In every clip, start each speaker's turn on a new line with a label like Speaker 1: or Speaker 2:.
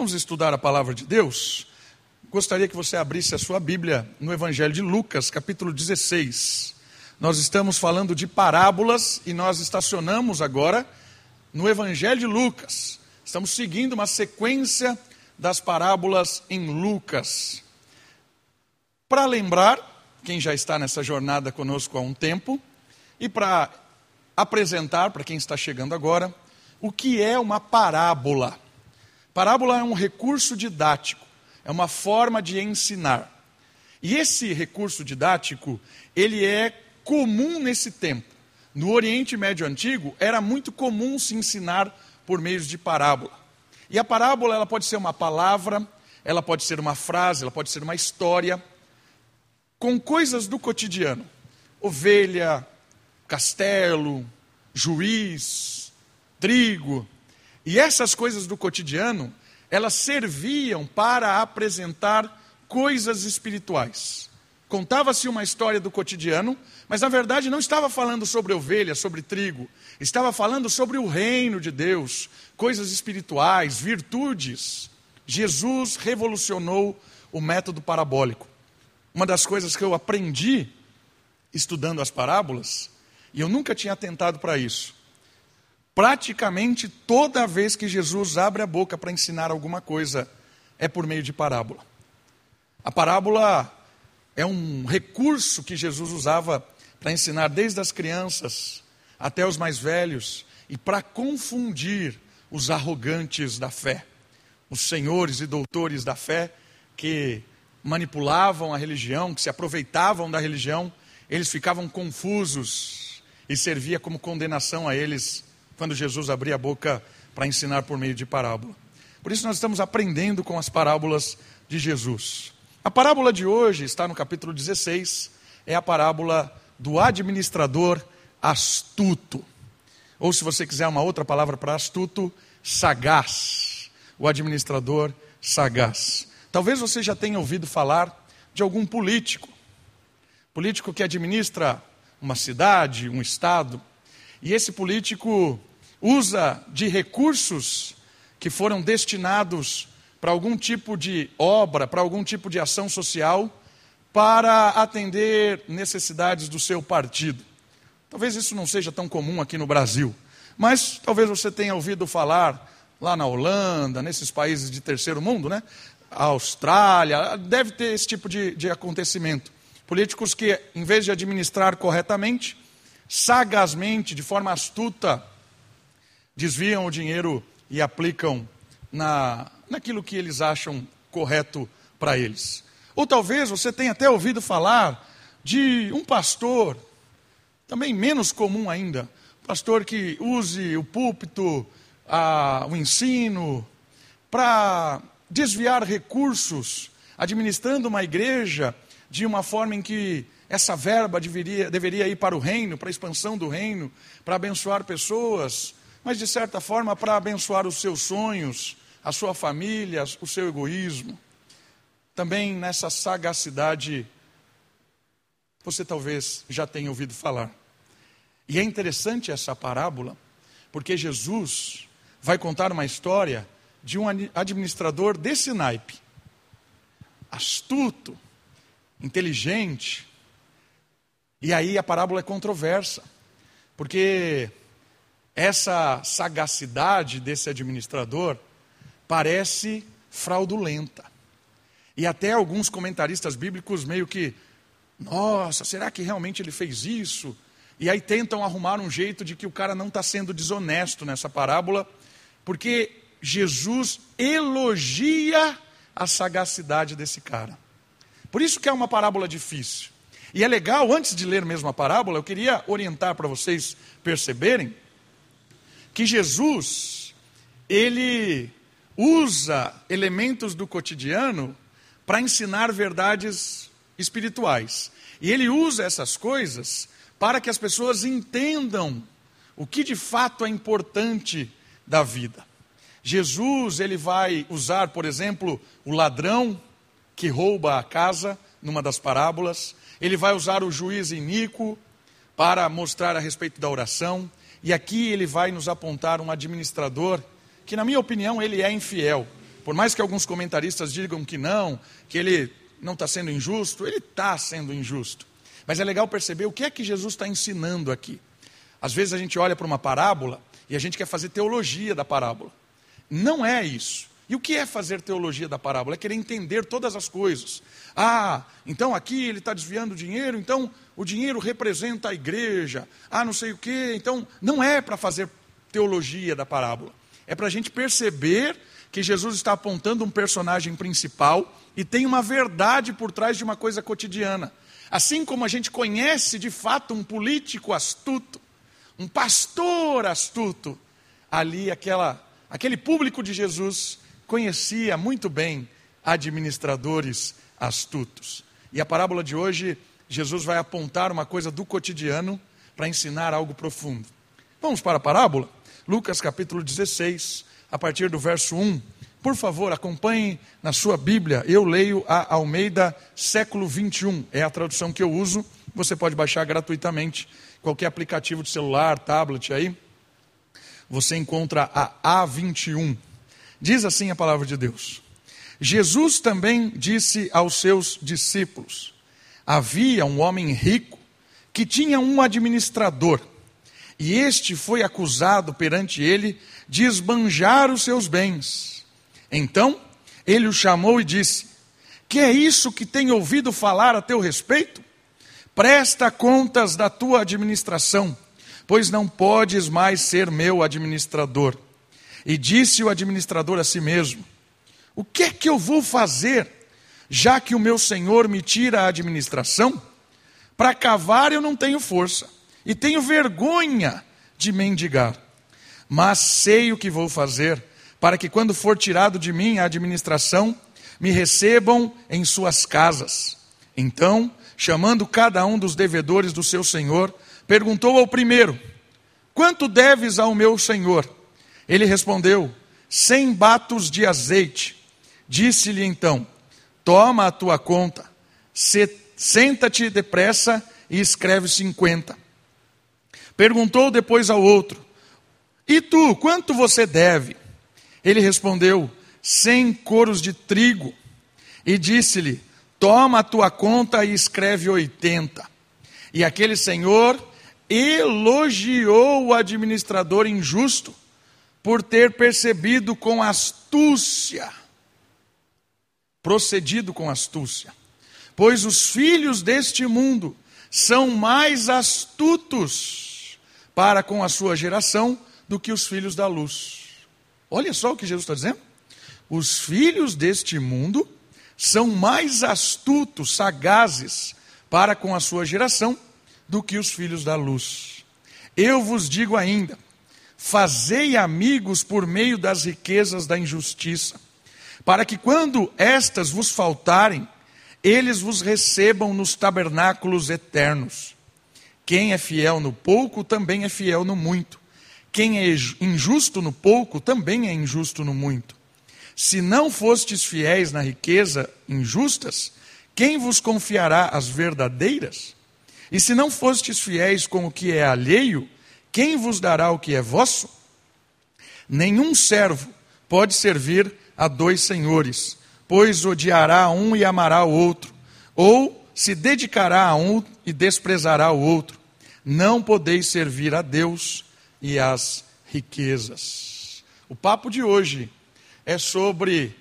Speaker 1: Vamos estudar a palavra de Deus? Gostaria que você abrisse a sua Bíblia no Evangelho de Lucas, capítulo 16. Nós estamos falando de parábolas e nós estacionamos agora no Evangelho de Lucas. Estamos seguindo uma sequência das parábolas em Lucas. Para lembrar, quem já está nessa jornada conosco há um tempo, e para apresentar para quem está chegando agora, o que é uma parábola. Parábola é um recurso didático, é uma forma de ensinar. E esse recurso didático, ele é comum nesse tempo. No Oriente Médio Antigo, era muito comum se ensinar por meio de parábola. E a parábola, ela pode ser uma palavra, ela pode ser uma frase, ela pode ser uma história, com coisas do cotidiano. Ovelha, castelo, juiz, trigo. E essas coisas do cotidiano, elas serviam para apresentar coisas espirituais. Contava-se uma história do cotidiano, mas na verdade não estava falando sobre ovelha, sobre trigo, estava falando sobre o reino de Deus, coisas espirituais, virtudes. Jesus revolucionou o método parabólico. Uma das coisas que eu aprendi estudando as parábolas e eu nunca tinha atentado para isso. Praticamente toda vez que Jesus abre a boca para ensinar alguma coisa, é por meio de parábola. A parábola é um recurso que Jesus usava para ensinar desde as crianças até os mais velhos e para confundir os arrogantes da fé, os senhores e doutores da fé que manipulavam a religião, que se aproveitavam da religião, eles ficavam confusos e servia como condenação a eles quando Jesus abria a boca para ensinar por meio de parábola. Por isso nós estamos aprendendo com as parábolas de Jesus. A parábola de hoje está no capítulo 16, é a parábola do administrador astuto. Ou se você quiser uma outra palavra para astuto, sagaz. O administrador sagaz. Talvez você já tenha ouvido falar de algum político. Político que administra uma cidade, um estado, e esse político usa de recursos que foram destinados para algum tipo de obra, para algum tipo de ação social, para atender necessidades do seu partido. Talvez isso não seja tão comum aqui no Brasil, mas talvez você tenha ouvido falar lá na Holanda, nesses países de terceiro mundo, né? A Austrália, deve ter esse tipo de, de acontecimento. Políticos que, em vez de administrar corretamente, sagazmente, de forma astuta, desviam o dinheiro e aplicam na, naquilo que eles acham correto para eles. Ou talvez você tenha até ouvido falar de um pastor, também menos comum ainda, pastor que use o púlpito, a, o ensino, para desviar recursos, administrando uma igreja de uma forma em que essa verba deveria, deveria ir para o reino, para a expansão do reino, para abençoar pessoas, mas de certa forma para abençoar os seus sonhos, a sua família, o seu egoísmo. Também nessa sagacidade, você talvez já tenha ouvido falar. E é interessante essa parábola, porque Jesus vai contar uma história de um administrador desse naipe, astuto, inteligente. E aí a parábola é controversa, porque essa sagacidade desse administrador parece fraudulenta. E até alguns comentaristas bíblicos meio que, nossa, será que realmente ele fez isso? E aí tentam arrumar um jeito de que o cara não está sendo desonesto nessa parábola, porque Jesus elogia a sagacidade desse cara. Por isso que é uma parábola difícil. E é legal, antes de ler mesmo a parábola, eu queria orientar para vocês perceberem que Jesus, ele usa elementos do cotidiano para ensinar verdades espirituais. E ele usa essas coisas para que as pessoas entendam o que de fato é importante da vida. Jesus, ele vai usar, por exemplo, o ladrão que rouba a casa, numa das parábolas. Ele vai usar o juiz iníquo para mostrar a respeito da oração. E aqui ele vai nos apontar um administrador que, na minha opinião, ele é infiel, Por mais que alguns comentaristas digam que não, que ele não está sendo injusto, ele está sendo injusto. Mas é legal perceber o que é que Jesus está ensinando aqui. Às vezes a gente olha para uma parábola e a gente quer fazer teologia da parábola. Não é isso. E o que é fazer teologia da parábola? É querer entender todas as coisas. Ah, então aqui ele está desviando dinheiro, então o dinheiro representa a igreja. Ah, não sei o quê. Então, não é para fazer teologia da parábola. É para a gente perceber que Jesus está apontando um personagem principal e tem uma verdade por trás de uma coisa cotidiana. Assim como a gente conhece de fato um político astuto, um pastor astuto, ali aquela, aquele público de Jesus conhecia muito bem administradores astutos. E a parábola de hoje, Jesus vai apontar uma coisa do cotidiano para ensinar algo profundo. Vamos para a parábola? Lucas capítulo 16, a partir do verso 1. Por favor, acompanhe na sua Bíblia. Eu leio a Almeida século 21. É a tradução que eu uso. Você pode baixar gratuitamente qualquer aplicativo de celular, tablet aí. Você encontra a A21. Diz assim a palavra de Deus. Jesus também disse aos seus discípulos: Havia um homem rico que tinha um administrador, e este foi acusado perante ele de esbanjar os seus bens. Então ele o chamou e disse: Que é isso que tem ouvido falar a teu respeito? Presta contas da tua administração, pois não podes mais ser meu administrador. E disse o administrador a si mesmo: O que é que eu vou fazer, já que o meu senhor me tira a administração? Para cavar eu não tenho força, e tenho vergonha de mendigar. Mas sei o que vou fazer para que quando for tirado de mim a administração, me recebam em suas casas. Então, chamando cada um dos devedores do seu senhor, perguntou ao primeiro: Quanto deves ao meu senhor? Ele respondeu: Cem batos de azeite. Disse-lhe então: Toma a tua conta, senta-te depressa e escreve cinquenta. Perguntou depois ao outro: E tu, quanto você deve? Ele respondeu: Cem coros de trigo. E disse-lhe: Toma a tua conta e escreve oitenta. E aquele senhor elogiou o administrador injusto por ter percebido com astúcia, procedido com astúcia. Pois os filhos deste mundo são mais astutos para com a sua geração do que os filhos da luz. Olha só o que Jesus está dizendo. Os filhos deste mundo são mais astutos, sagazes para com a sua geração do que os filhos da luz. Eu vos digo ainda: fazei amigos por meio das riquezas da injustiça, para que quando estas vos faltarem, eles vos recebam nos tabernáculos eternos. Quem é fiel no pouco também é fiel no muito. Quem é injusto no pouco também é injusto no muito. Se não fostes fiéis na riqueza injustas, quem vos confiará as verdadeiras? E se não fostes fiéis com o que é alheio, quem vos dará o que é vosso? Nenhum servo pode servir a dois senhores, pois odiará um e amará o outro, ou se dedicará a um e desprezará o outro. Não podeis servir a Deus e as riquezas. O papo de hoje é sobre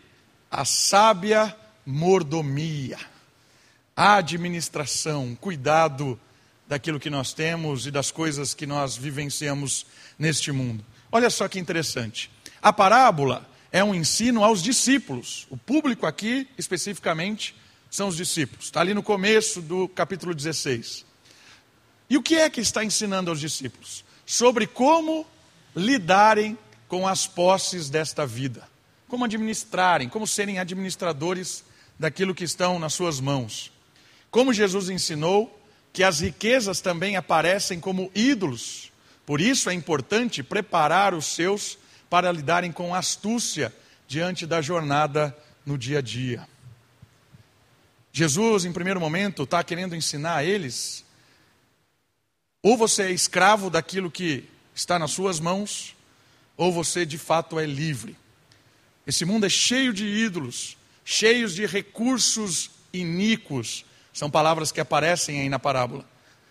Speaker 1: a sábia mordomia, a administração, cuidado daquilo que nós temos e das coisas que nós vivenciamos neste mundo. Olha só que interessante. A parábola é um ensino aos discípulos. O público aqui, especificamente, são os discípulos. Está ali no começo do capítulo 16. E o que é que está ensinando aos discípulos? sobre como lidarem com as posses desta vida, como administrarem, como serem administradores daquilo que estão nas suas mãos. Como Jesus ensinou que as riquezas também aparecem como ídolos, por isso é importante preparar os seus para lidarem com astúcia diante da jornada no dia a dia. Jesus, em primeiro momento, está querendo ensinar a eles ou você é escravo daquilo que está nas suas mãos, ou você de fato é livre. Esse mundo é cheio de ídolos, cheios de recursos iníquos. São palavras que aparecem aí na parábola.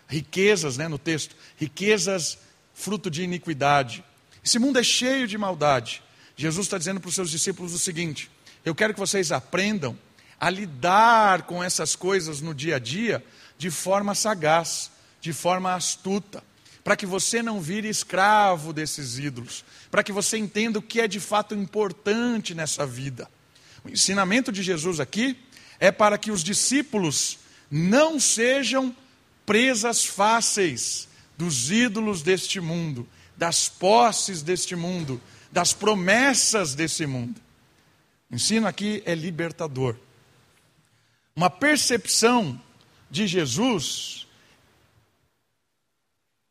Speaker 1: Riquezas, né, no texto. Riquezas fruto de iniquidade. Esse mundo é cheio de maldade. Jesus está dizendo para os seus discípulos o seguinte: eu quero que vocês aprendam a lidar com essas coisas no dia a dia de forma sagaz, de forma astuta, para que você não vire escravo desses ídolos, para que você entenda o que é de fato importante nessa vida. O ensinamento de Jesus aqui é para que os discípulos não sejam presas fáceis dos ídolos deste mundo, das posses deste mundo, das promessas desse mundo. O ensino aqui é libertador. Uma percepção de Jesus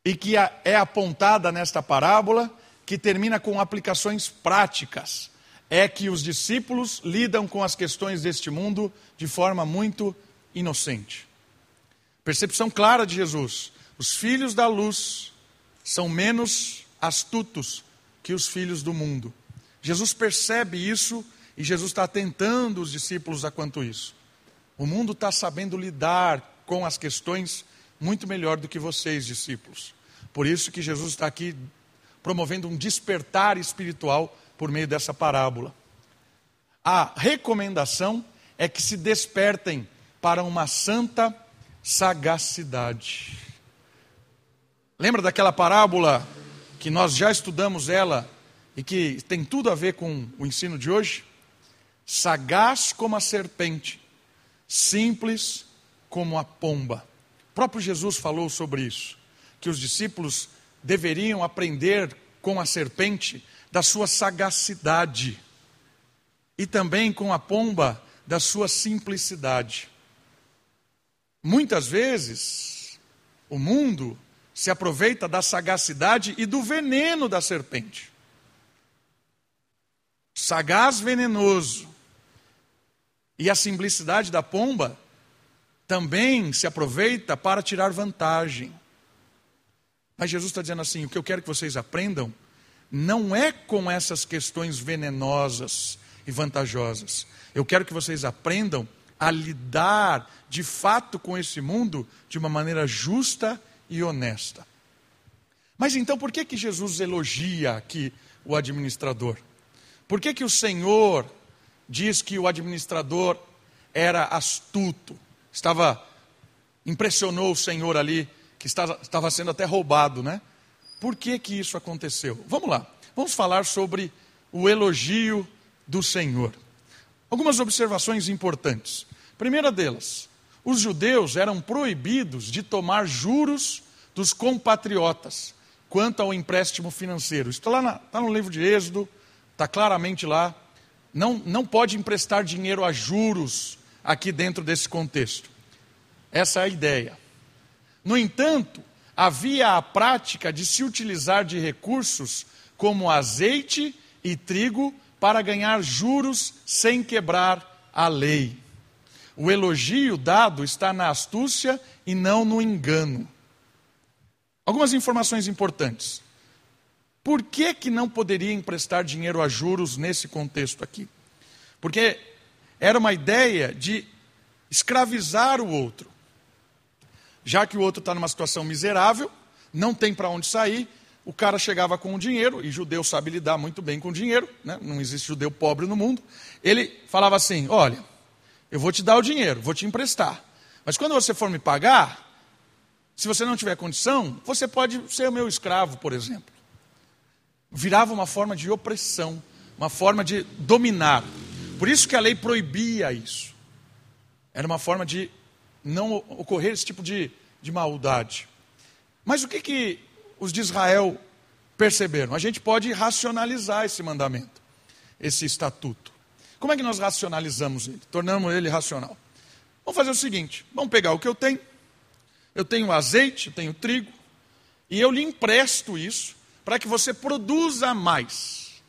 Speaker 1: e que é apontada nesta parábola, que termina com aplicações práticas, é que os discípulos lidam com as questões deste mundo de forma muito inocente. Percepção clara de Jesus: os filhos da luz são menos astutos que os filhos do mundo. Jesus percebe isso e Jesus está atentando os discípulos a quanto isso. O mundo está sabendo lidar com as questões muito melhor do que vocês, discípulos. Por isso que Jesus está aqui promovendo um despertar espiritual por meio dessa parábola. A recomendação é que se despertem para uma santa sagacidade. Lembra daquela parábola que nós já estudamos ela e que tem tudo a ver com o ensino de hoje? Sagaz como a serpente, simples como a pomba. O próprio Jesus falou sobre isso, que os discípulos deveriam aprender com a serpente da sua sagacidade e também com a pomba da sua simplicidade. Muitas vezes, o mundo se aproveita da sagacidade e do veneno da serpente. Sagaz venenoso. E a simplicidade da pomba também se aproveita para tirar vantagem. Mas Jesus está dizendo assim: o que eu quero que vocês aprendam não é com essas questões venenosas e vantajosas. Eu quero que vocês aprendam a lidar de fato com esse mundo de uma maneira justa e honesta. Mas então por que, que Jesus elogia aqui o administrador? Por que, que o Senhor diz que o administrador era astuto? Estava impressionou o Senhor ali que estava, estava sendo até roubado, né? Por que que isso aconteceu? Vamos lá. Vamos falar sobre o elogio do Senhor. Algumas observações importantes. Primeira delas, os judeus eram proibidos de tomar juros dos compatriotas quanto ao empréstimo financeiro. Isso está, na, está no livro de Êxodo, está claramente lá. Não, não pode emprestar dinheiro a juros aqui dentro desse contexto. Essa é a ideia. No entanto, havia a prática de se utilizar de recursos como azeite e trigo para ganhar juros sem quebrar a lei. O elogio dado está na astúcia e não no engano. Algumas informações importantes. Por que, que não poderia emprestar dinheiro a juros nesse contexto aqui? Porque era uma ideia de escravizar o outro. Já que o outro está numa situação miserável, não tem para onde sair, o cara chegava com o dinheiro, e judeu sabe lidar muito bem com dinheiro, né? não existe judeu pobre no mundo. Ele falava assim: Olha, eu vou te dar o dinheiro, vou te emprestar. Mas quando você for me pagar, se você não tiver condição, você pode ser o meu escravo, por exemplo. Virava uma forma de opressão, uma forma de dominar. Por isso que a lei proibia isso. Era uma forma de não ocorrer esse tipo de, de maldade. Mas o que, que os de Israel perceberam? A gente pode racionalizar esse mandamento, esse estatuto. Como é que nós racionalizamos ele? Tornamos ele racional. Vamos fazer o seguinte: vamos pegar o que eu tenho, eu tenho azeite, eu tenho trigo, e eu lhe empresto isso para que você produza mais.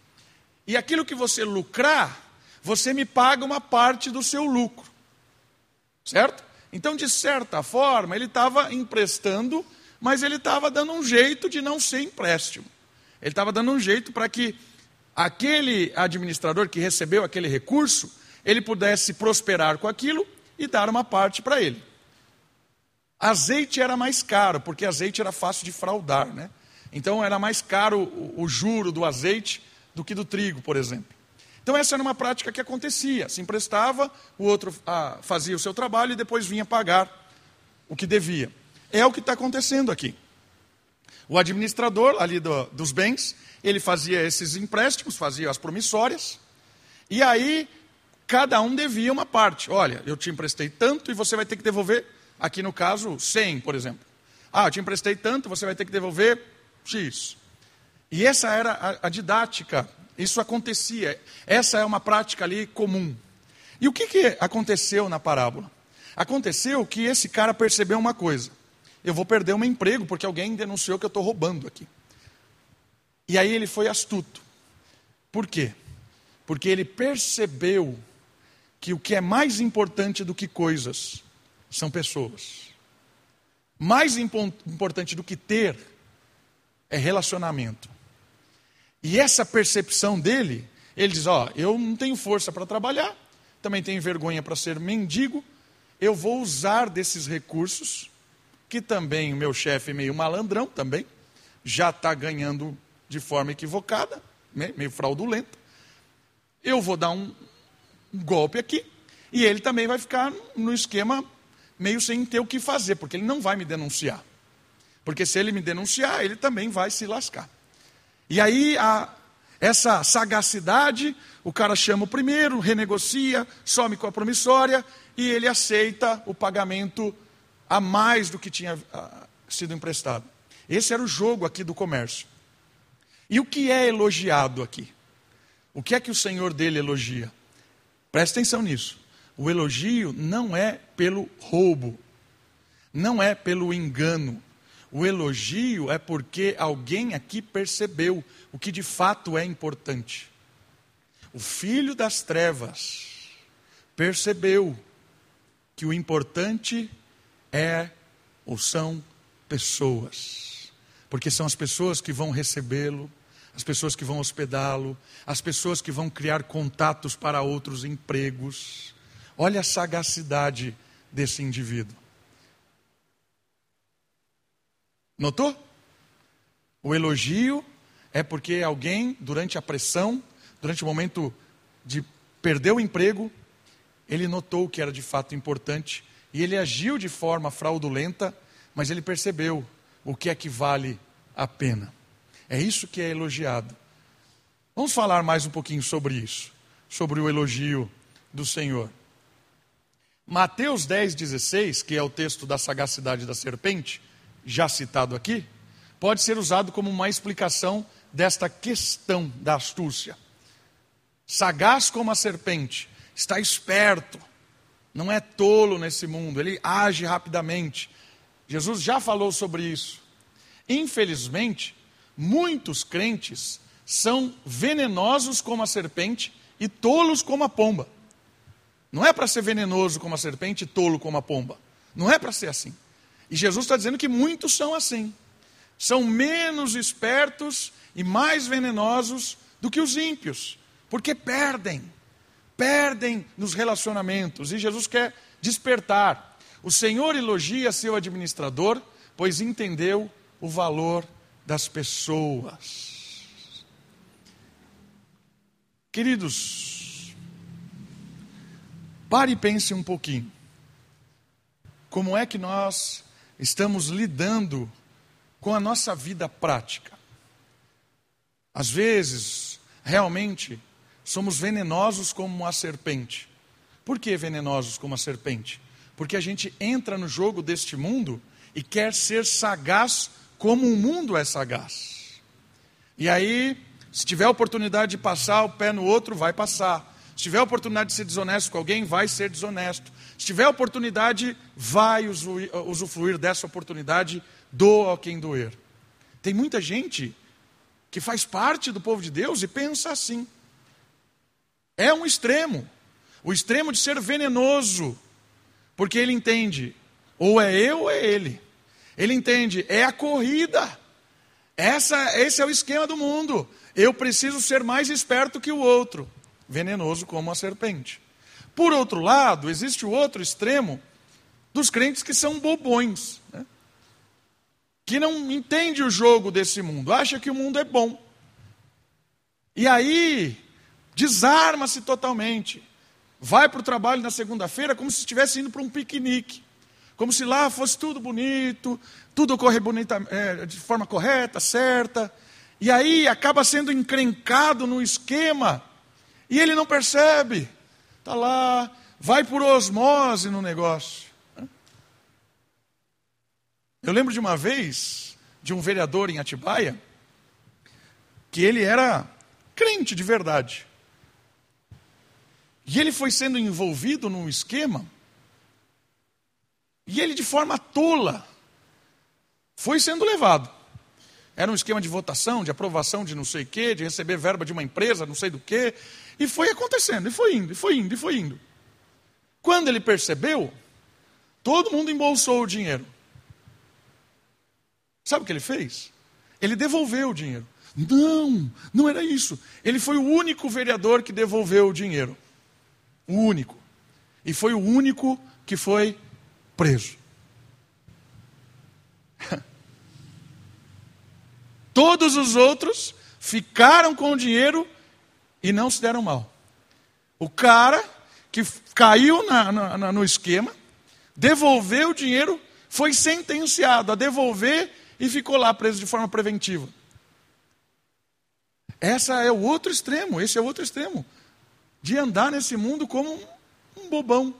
Speaker 1: E aquilo que você lucrar, você me paga uma parte do seu lucro. Certo? Então, de certa forma, ele estava emprestando, mas ele estava dando um jeito de não ser empréstimo. Ele estava dando um jeito para que aquele administrador que recebeu aquele recurso, ele pudesse prosperar com aquilo e dar uma parte para ele. Azeite era mais caro, porque azeite era fácil de fraudar, né? Então era mais caro o, juro do azeite do que do trigo, por exemplo. Então essa era uma prática que acontecia. Se emprestava, o outro ah, fazia o seu trabalho e depois vinha pagar o que devia. É o que está acontecendo aqui. O administrador ali do, dos bens, ele fazia esses empréstimos, fazia as promissórias, e aí cada um devia uma parte. Olha, eu te emprestei tanto e você vai ter que devolver, aqui no caso, 100, por exemplo. Ah, eu te emprestei tanto, você vai ter que devolver X. E essa era a, a didática, isso acontecia. Essa é uma prática ali comum. E o que, que aconteceu na parábola? Aconteceu que esse cara percebeu uma coisa: eu vou perder um emprego porque alguém denunciou que eu estou roubando aqui. E aí ele foi astuto. Por quê? Porque ele percebeu que o que é mais importante do que coisas são pessoas. Mais importante do que ter é relacionamento. E essa percepção dele, ele diz: Ó, eu não tenho força para trabalhar, também tenho vergonha para ser mendigo, eu vou usar desses recursos, que também o meu chefe, meio malandrão também, já está ganhando de forma equivocada, né, meio fraudulenta. Eu vou dar um, um golpe aqui, e ele também vai ficar no esquema meio sem ter o que fazer, porque ele não vai me denunciar. Porque se ele me denunciar, ele também vai se lascar. E aí, a, essa sagacidade, o cara chama o primeiro, renegocia, some com a promissória e ele aceita o pagamento a mais do que tinha a, sido emprestado. Esse era o jogo aqui do comércio. E o que é elogiado aqui? O que é que o Senhor dele elogia? Preste atenção nisso. O elogio não é pelo roubo, não é pelo engano, o elogio é porque alguém aqui percebeu o que de fato é importante. O filho das trevas percebeu que o importante é ou são pessoas. Porque são as pessoas que vão recebê-lo, as pessoas que vão hospedá-lo, as pessoas que vão criar contatos para outros empregos. Olha a sagacidade desse indivíduo. Notou? O elogio é porque alguém, durante a pressão, durante o momento de perder o emprego, ele notou que era de fato importante e ele agiu de forma fraudulenta, mas ele percebeu o que é que vale a pena. É isso que é elogiado. Vamos falar mais um pouquinho sobre isso, sobre o elogio do Senhor. Mateus 10, 16, que é o texto da sagacidade da serpente, já citado aqui, pode ser usado como uma explicação desta questão da astúcia. Sagaz como a serpente, está esperto, não é tolo nesse mundo, ele age rapidamente. Jesus já falou sobre isso. Infelizmente, muitos crentes são venenosos como a serpente e tolos como a pomba. Não é para ser venenoso como a serpente e tolo como a pomba. Não é para ser assim. E Jesus está dizendo que muitos são assim. São menos espertos e mais venenosos do que os ímpios, porque perdem, perdem nos relacionamentos. E Jesus quer despertar. O Senhor elogia seu administrador, pois entendeu o valor das pessoas. Queridos, pare e pense um pouquinho. Como é que nós estamos lidando com a nossa vida prática. Às vezes, realmente, somos venenosos como a serpente. Por que venenosos como a serpente? Porque a gente entra no jogo deste mundo e quer ser sagaz como o mundo é sagaz. E aí, se tiver a oportunidade de passar o pé no outro, vai passar. Se tiver a oportunidade de ser desonesto com alguém, vai ser desonesto. Se tiver a oportunidade, vai usufruir dessa oportunidade, doa a quem doer. Tem muita gente que faz parte do povo de Deus e pensa assim. É um extremo, o extremo de ser venenoso, porque ele entende, ou é eu ou é ele. Ele entende, é a corrida, Essa, esse é o esquema do mundo. Eu preciso ser mais esperto que o outro, venenoso como a serpente. Por outro lado, existe o outro extremo dos crentes que são bobões, né? que não entende o jogo desse mundo, acha que o mundo é bom. E aí, desarma-se totalmente. Vai para o trabalho na segunda-feira como se estivesse indo para um piquenique. Como se lá fosse tudo bonito, tudo ocorre bonita, é, de forma correta, certa. E aí acaba sendo encrencado no esquema e ele não percebe. Está lá, vai por osmose no negócio. Eu lembro de uma vez, de um vereador em Atibaia, que ele era crente de verdade. E ele foi sendo envolvido num esquema, e ele, de forma tola, foi sendo levado. Era um esquema de votação, de aprovação de não sei o quê, de receber verba de uma empresa, não sei do quê. E foi acontecendo, e foi indo, e foi indo, e foi indo. Quando ele percebeu, todo mundo embolsou o dinheiro. Sabe o que ele fez? Ele devolveu o dinheiro. Não, não era isso. Ele foi o único vereador que devolveu o dinheiro. O único. E foi o único que foi preso. Todos os outros ficaram com o dinheiro e não se deram mal. O cara que caiu na, na, no esquema, devolveu o dinheiro, foi sentenciado a devolver e ficou lá preso de forma preventiva. Essa é o outro extremo, esse é o outro extremo de andar nesse mundo como um, bobão,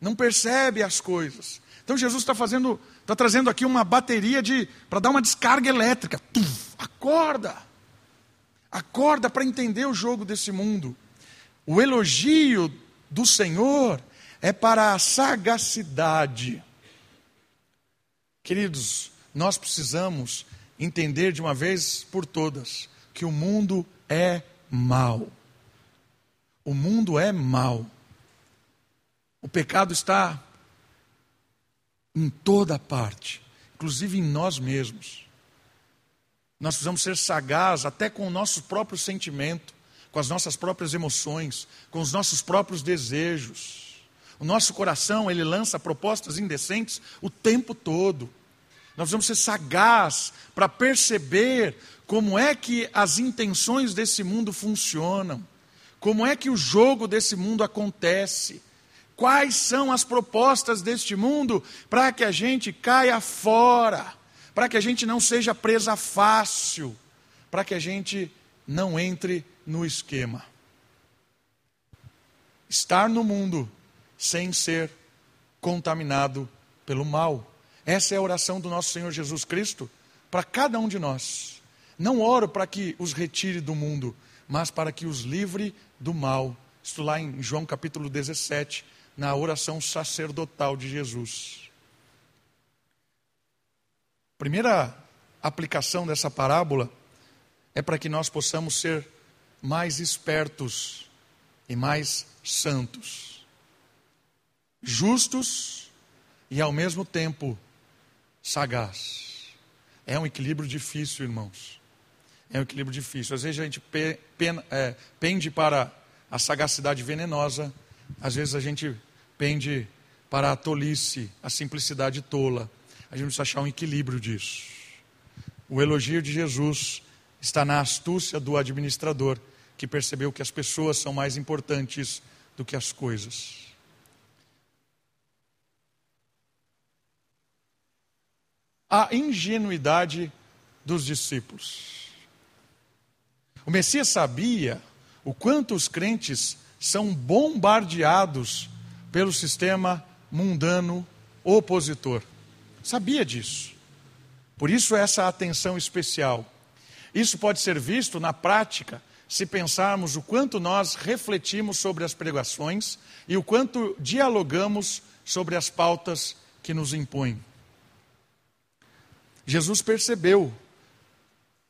Speaker 1: não percebe as coisas. Então Jesus está fazendo, está trazendo aqui uma bateria de para dar uma descarga elétrica. Tuf, acorda, acorda para entender o jogo desse mundo. O elogio do Senhor é para a sagacidade. Queridos, nós precisamos entender de uma vez por todas que o mundo é mal. O mundo é mal. O pecado está em toda parte, inclusive em nós mesmos. Nós precisamos ser sagazes até com o nosso próprio sentimento, com as nossas próprias emoções, com os nossos próprios desejos. O nosso coração, ele lança propostas indecentes o tempo todo. Nós precisamos ser sagazes para perceber como é que as intenções desse mundo funcionam. Como é que o jogo desse mundo acontece? Quais são as propostas deste mundo para que a gente caia fora, para que a gente não seja presa fácil, para que a gente não entre no esquema? Estar no mundo sem ser contaminado pelo mal. Essa é a oração do nosso Senhor Jesus Cristo para cada um de nós. Não oro para que os retire do mundo, mas para que os livre do mal. Estou lá em João capítulo 17, na oração sacerdotal de Jesus. Primeira aplicação dessa parábola é para que nós possamos ser mais espertos e mais santos, justos e ao mesmo tempo sagaz. É um equilíbrio difícil, irmãos. É um equilíbrio difícil. Às vezes a gente é, pende para a sagacidade venenosa, às vezes a gente pende para a tolice, a simplicidade tola. A gente precisa achar um equilíbrio disso. O elogio de Jesus está na astúcia do administrador, que percebeu que as pessoas são mais importantes do que as coisas. A ingenuidade dos discípulos. O Messias sabia o quanto os crentes são bombardeados pelo sistema mundano opositor. Sabia disso. Por isso, essa atenção especial. Isso pode ser visto na prática se pensarmos o quanto nós refletimos sobre as pregações e o quanto dialogamos sobre as pautas que nos impõem. Jesus percebeu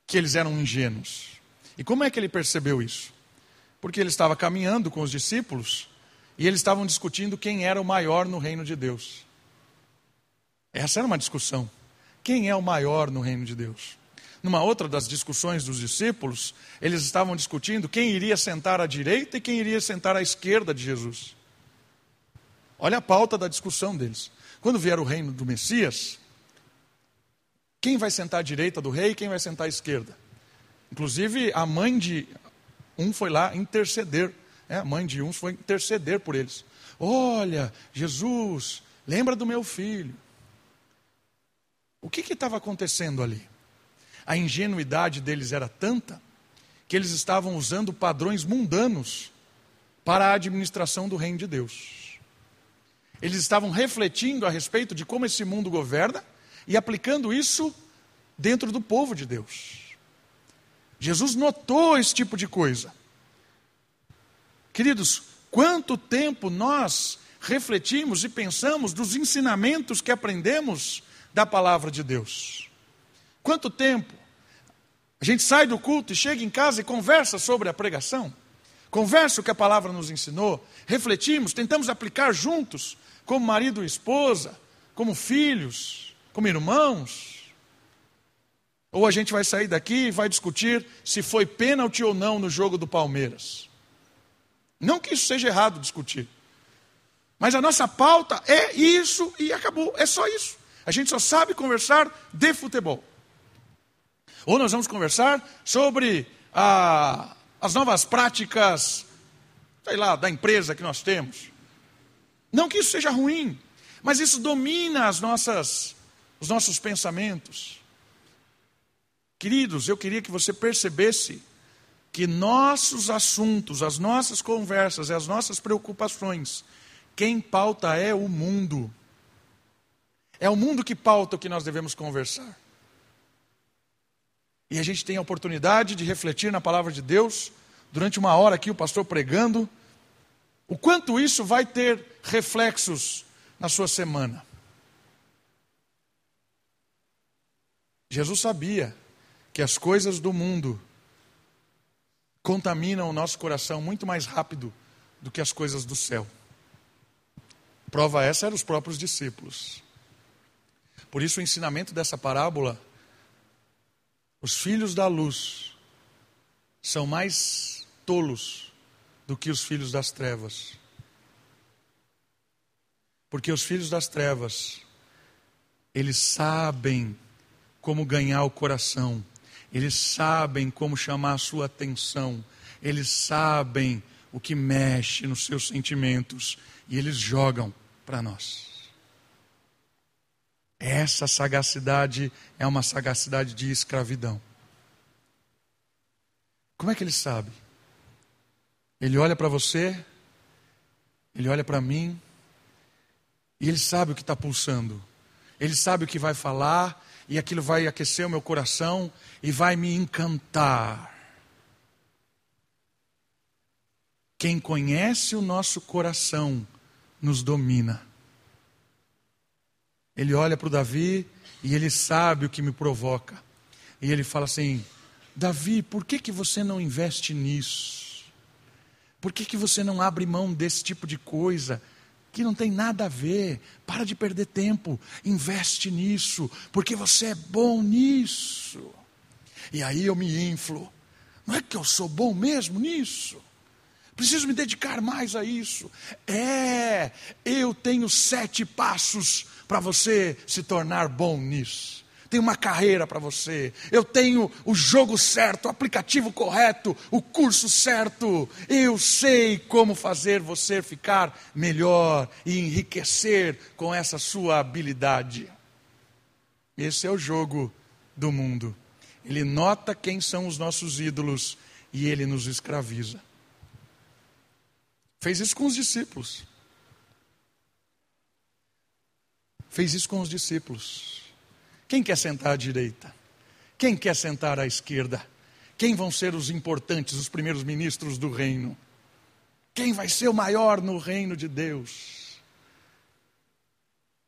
Speaker 1: que eles eram ingênuos. E como é que ele percebeu isso? Porque ele estava caminhando com os discípulos e eles estavam discutindo quem era o maior no reino de Deus. Essa era uma discussão. Quem é o maior no reino de Deus? numa outra das discussões dos discípulos, eles estavam discutindo quem iria sentar à direita e quem iria sentar à esquerda de Jesus. Olha a pauta da discussão deles. Quando vier o reino do Messias, quem vai sentar à direita do rei e quem vai sentar à esquerda? Inclusive, a mãe de um foi lá interceder. É, a mãe de uns foi interceder por eles. Olha, Jesus, lembra do meu filho. O que estava acontecendo ali? A ingenuidade deles era tanta que eles estavam usando padrões mundanos para a administração do reino de Deus. Eles estavam refletindo a respeito de como esse mundo governa e aplicando isso dentro do povo de Deus. Jesus notou esse tipo de coisa. Queridos, quanto tempo nós refletimos e pensamos dos ensinamentos que aprendemos da palavra de Deus? Quanto tempo a gente sai do culto e chega em casa e conversa sobre a pregação? Conversa o que a palavra nos ensinou, refletimos, tentamos aplicar juntos, como marido e esposa, como filhos, como irmãos. Ou a gente vai sair daqui e vai discutir se foi pênalti ou não no jogo do Palmeiras. Não que isso seja errado discutir. Mas a nossa pauta é isso e acabou. É só isso. A gente só sabe conversar de futebol. Ou nós vamos conversar sobre a, as novas práticas, sei lá, da empresa que nós temos. Não que isso seja ruim, mas isso domina as nossas, os nossos pensamentos. Queridos, eu queria que você percebesse que nossos assuntos, as nossas conversas e as nossas preocupações, quem pauta é o mundo. É o mundo que pauta o que nós devemos conversar. E a gente tem a oportunidade de refletir na palavra de Deus, durante uma hora aqui, o pastor pregando, o quanto isso vai ter reflexos na sua semana. Jesus sabia que as coisas do mundo contaminam o nosso coração muito mais rápido do que as coisas do céu. Prova essa eram os próprios discípulos. Por isso, o ensinamento dessa parábola: os filhos da luz são mais tolos do que os filhos das trevas. Porque os filhos das trevas, eles sabem como ganhar o coração eles sabem como chamar a sua atenção, eles sabem o que mexe nos seus sentimentos e eles jogam para nós. Essa sagacidade é uma sagacidade de escravidão. Como é que ele sabe? Ele olha para você, ele olha para mim, e ele sabe o que está pulsando, ele sabe o que vai falar, e aquilo vai aquecer o meu coração e vai me encantar. Quem conhece o nosso coração nos domina. Ele olha para o Davi e ele sabe o que me provoca. E ele fala assim: Davi, por que, que você não investe nisso? Por que, que você não abre mão desse tipo de coisa? Que não tem nada a ver. Para de perder tempo, investe nisso, porque você é bom nisso. E aí eu me inflo. Não é que eu sou bom mesmo nisso? Preciso me dedicar mais a isso. É, eu tenho sete passos para você se tornar bom nisso tenho uma carreira para você, eu tenho o jogo certo, o aplicativo correto, o curso certo, eu sei como fazer você ficar melhor e enriquecer com essa sua habilidade. Esse é o jogo do mundo. Ele nota quem são os nossos ídolos e ele nos escraviza. Fez isso com os discípulos. Fez isso com os discípulos. Quem quer sentar à direita? Quem quer sentar à esquerda? Quem vão ser os importantes, os primeiros ministros do reino? Quem vai ser o maior no reino de Deus?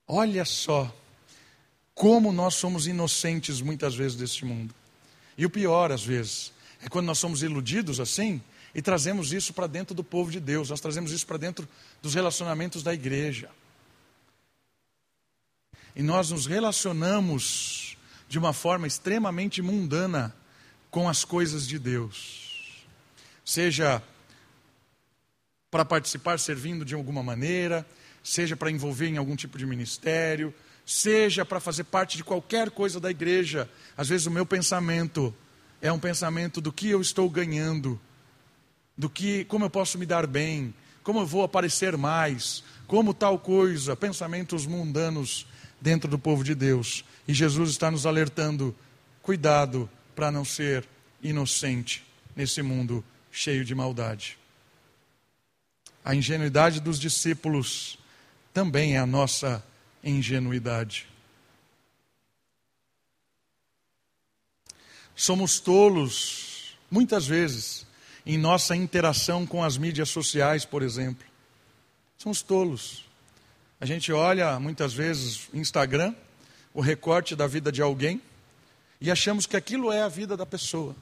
Speaker 1: Olha só como nós somos inocentes muitas vezes deste mundo. E o pior, às vezes, é quando nós somos iludidos assim e trazemos isso para dentro do povo de Deus, nós trazemos isso para dentro dos relacionamentos da igreja. E nós nos relacionamos de uma forma extremamente mundana com as coisas de Deus. Seja para participar servindo de alguma maneira, seja para envolver em algum tipo de ministério, seja para fazer parte de qualquer coisa da igreja. Às vezes o meu pensamento é um pensamento do que eu estou ganhando, do que como eu posso me dar bem, como eu vou aparecer mais, como tal coisa, pensamentos mundanos dentro do povo de Deus. E Jesus está nos alertando: cuidado para não ser inocente nesse mundo cheio de maldade. A ingenuidade dos discípulos também é a nossa ingenuidade. Somos tolos, muitas vezes, em nossa interação com as mídias sociais, por exemplo. Somos tolos. A gente olha, muitas vezes, Instagram, o recorte da vida de alguém, e achamos que aquilo é a vida da pessoa.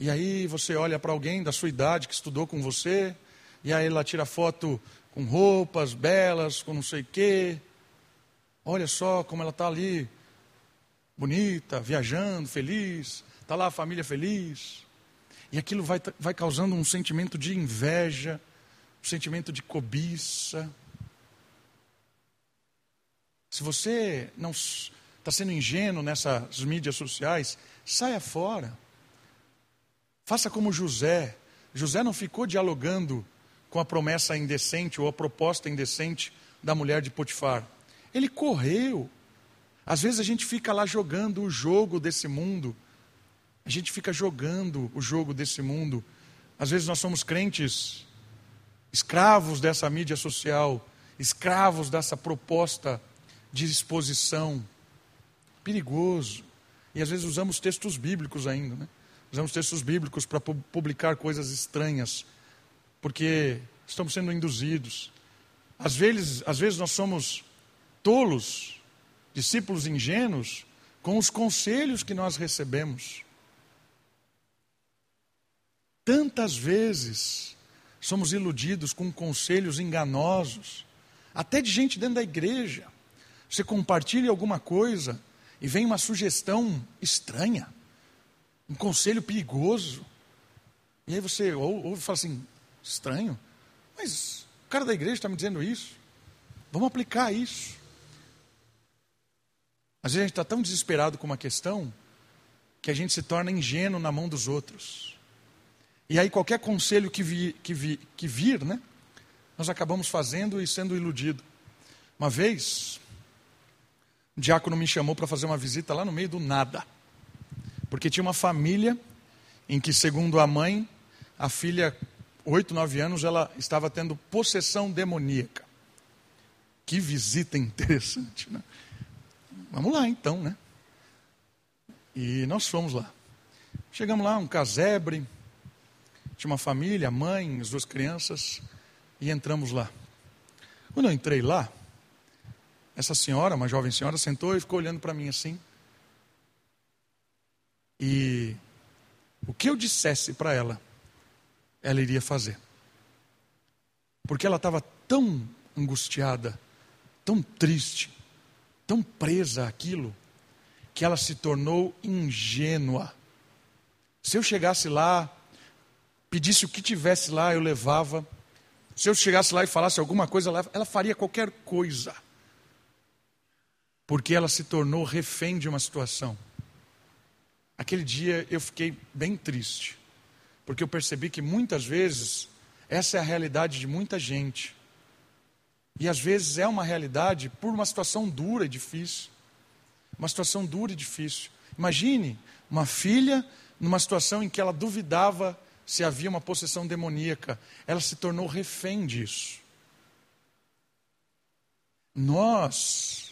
Speaker 1: E aí você olha para alguém da sua idade que estudou com você, e aí ela tira foto com roupas belas, com não sei o quê. Olha só como ela está ali, bonita, viajando, feliz. Está lá a família feliz. E aquilo vai, vai causando um sentimento de inveja, um sentimento de cobiça. Se você não está sendo ingênuo nessas mídias sociais, saia fora. Faça como José. José não ficou dialogando com a promessa indecente ou a proposta indecente da mulher de Potifar. Ele correu. Às vezes a gente fica lá jogando o jogo desse mundo. A gente fica jogando o jogo desse mundo. Às vezes nós somos crentes, escravos dessa mídia social, escravos dessa proposta de exposição. Perigoso. E às vezes usamos textos bíblicos ainda, né? Usamos textos bíblicos para publicar coisas estranhas porque estamos sendo induzidos. Às vezes, às vezes nós somos tolos, discípulos ingênuos, com os conselhos que nós recebemos. Tantas vezes somos iludidos com conselhos enganosos, até de gente dentro da igreja. Você compartilha alguma coisa e vem uma sugestão estranha, um conselho perigoso. E aí você ouve e fala assim: Estranho. Mas o cara da igreja está me dizendo isso. Vamos aplicar isso. Às vezes a gente está tão desesperado com uma questão que a gente se torna ingênuo na mão dos outros. E aí qualquer conselho que, vi, que, vi, que vir, né, nós acabamos fazendo e sendo iludido. Uma vez, diácono me chamou para fazer uma visita lá no meio do nada. Porque tinha uma família em que, segundo a mãe, a filha oito, nove anos, ela estava tendo possessão demoníaca. Que visita interessante, né? Vamos lá então, né? E nós fomos lá. Chegamos lá, um casebre, tinha uma família, a mãe, as duas crianças, e entramos lá. Quando eu entrei lá, essa senhora, uma jovem senhora, sentou e ficou olhando para mim assim. E o que eu dissesse para ela, ela iria fazer. Porque ela estava tão angustiada, tão triste, tão presa àquilo, que ela se tornou ingênua. Se eu chegasse lá, pedisse o que tivesse lá, eu levava. Se eu chegasse lá e falasse alguma coisa, ela faria qualquer coisa. Porque ela se tornou refém de uma situação. Aquele dia eu fiquei bem triste porque eu percebi que muitas vezes essa é a realidade de muita gente. E às vezes é uma realidade por uma situação dura e difícil. Uma situação dura e difícil. Imagine uma filha numa situação em que ela duvidava se havia uma possessão demoníaca. Ela se tornou refém disso. Nós,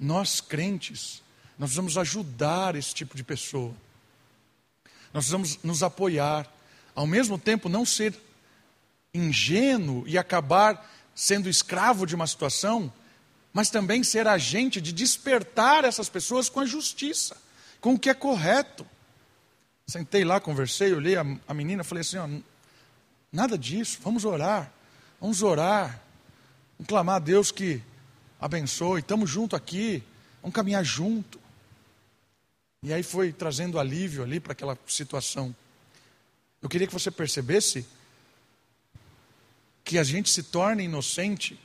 Speaker 1: nós crentes, nós vamos ajudar esse tipo de pessoa. Nós precisamos nos apoiar. Ao mesmo tempo, não ser ingênuo e acabar sendo escravo de uma situação, mas também ser agente de despertar essas pessoas com a justiça, com o que é correto. Sentei lá, conversei, olhei a, a menina, falei assim: ó, nada disso, vamos orar, vamos orar, vamos clamar a Deus que abençoe, estamos junto aqui, vamos caminhar junto. E aí foi trazendo alívio ali para aquela situação. Eu queria que você percebesse que a gente se torna inocente,